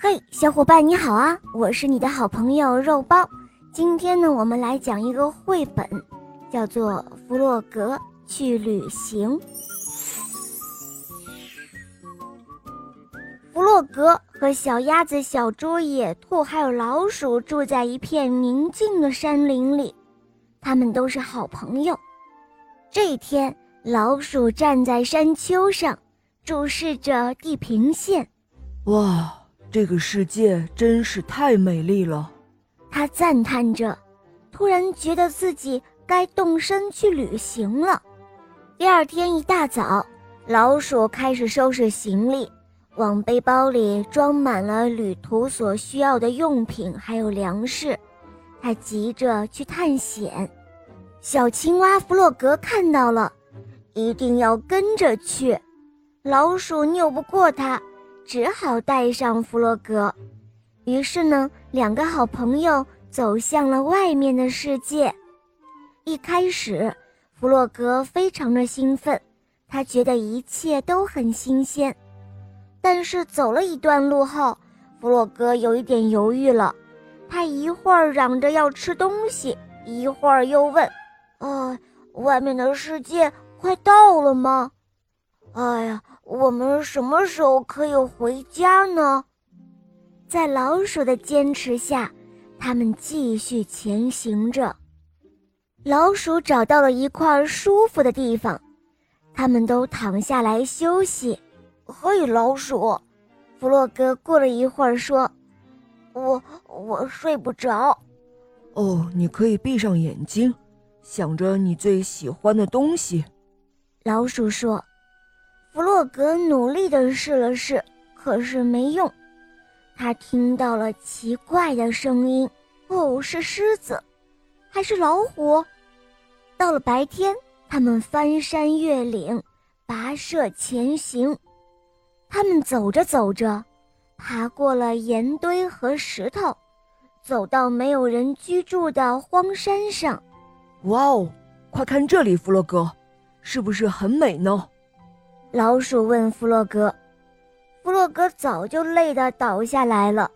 嘿，小伙伴你好啊！我是你的好朋友肉包。今天呢，我们来讲一个绘本，叫做《弗洛格去旅行》。弗洛格和小鸭子、小猪、野兔还有老鼠住在一片宁静的山林里，他们都是好朋友。这一天，老鼠站在山丘上，注视着地平线。哇！这个世界真是太美丽了，他赞叹着，突然觉得自己该动身去旅行了。第二天一大早，老鼠开始收拾行李，往背包里装满了旅途所需要的用品，还有粮食。他急着去探险。小青蛙弗洛格看到了，一定要跟着去。老鼠拗不过他。只好带上弗洛格，于是呢，两个好朋友走向了外面的世界。一开始，弗洛格非常的兴奋，他觉得一切都很新鲜。但是走了一段路后，弗洛格有一点犹豫了。他一会儿嚷着要吃东西，一会儿又问：“呃，外面的世界快到了吗？”哎呀。我们什么时候可以回家呢？在老鼠的坚持下，他们继续前行着。老鼠找到了一块舒服的地方，他们都躺下来休息。嘿，老鼠，弗洛格过了一会儿说：“我我睡不着。”哦，你可以闭上眼睛，想着你最喜欢的东西。老鼠说。弗洛格努力地试了试，可是没用。他听到了奇怪的声音，哦，是狮子，还是老虎？到了白天，他们翻山越岭，跋涉前行。他们走着走着，爬过了岩堆和石头，走到没有人居住的荒山上。哇哦，快看这里，弗洛格，是不是很美呢？老鼠问弗洛格：“弗洛格早就累得倒下来了，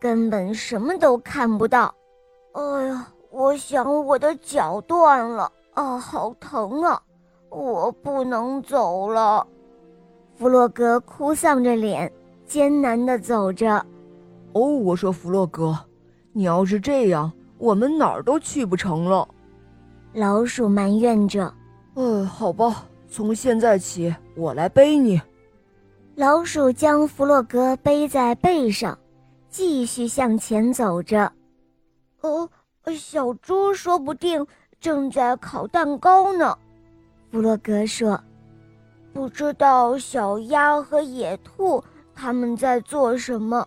根本什么都看不到。哎呀，我想我的脚断了啊，好疼啊！我不能走了。”弗洛格哭丧着脸，艰难地走着。哦，我说弗洛格，你要是这样，我们哪儿都去不成了。老鼠埋怨着：“哎，好吧。”从现在起，我来背你。老鼠将弗洛格背在背上，继续向前走着。哦，小猪说不定正在烤蛋糕呢。弗洛格说：“不知道小鸭和野兔他们在做什么。”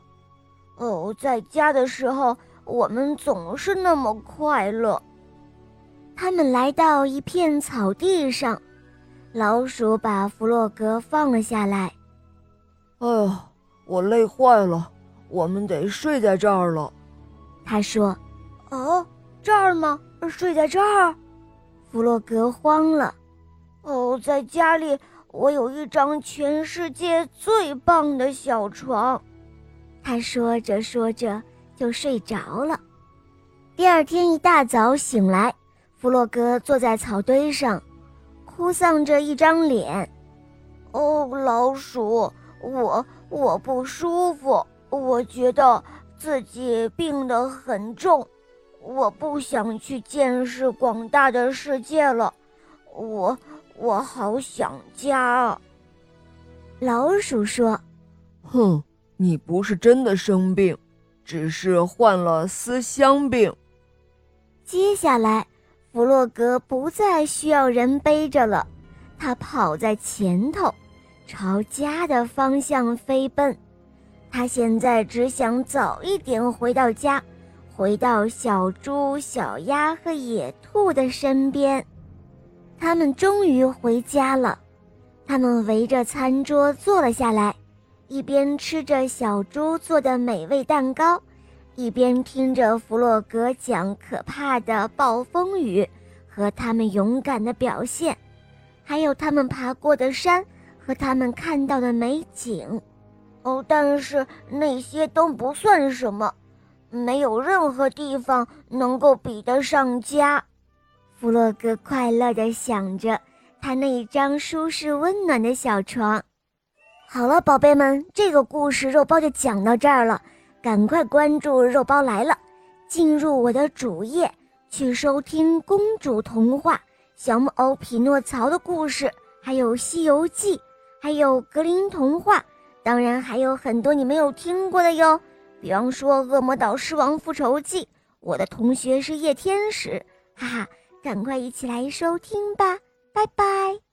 哦，在家的时候，我们总是那么快乐。他们来到一片草地上。老鼠把弗洛格放了下来。哎呀，我累坏了，我们得睡在这儿了。他说：“哦，这儿吗？睡在这儿？”弗洛格慌了。哦，在家里，我有一张全世界最棒的小床。他说着说着就睡着了。第二天一大早醒来，弗洛格坐在草堆上。哭丧着一张脸，哦，老鼠，我我不舒服，我觉得自己病得很重，我不想去见识广大的世界了，我我好想家。老鼠说：“哼，你不是真的生病，只是患了思乡病。”接下来。弗洛格不再需要人背着了，他跑在前头，朝家的方向飞奔。他现在只想早一点回到家，回到小猪、小鸭和野兔的身边。他们终于回家了，他们围着餐桌坐了下来，一边吃着小猪做的美味蛋糕。一边听着弗洛格讲可怕的暴风雨和他们勇敢的表现，还有他们爬过的山和他们看到的美景，哦，但是那些都不算什么，没有任何地方能够比得上家。弗洛格快乐地想着他那一张舒适温暖的小床。好了，宝贝们，这个故事肉包就讲到这儿了。赶快关注“肉包来了”，进入我的主页去收听公主童话、小木偶匹诺曹的故事，还有《西游记》，还有格林童话，当然还有很多你没有听过的哟。比方说《恶魔岛狮王复仇记》，我的同学是夜天使，哈哈，赶快一起来收听吧，拜拜。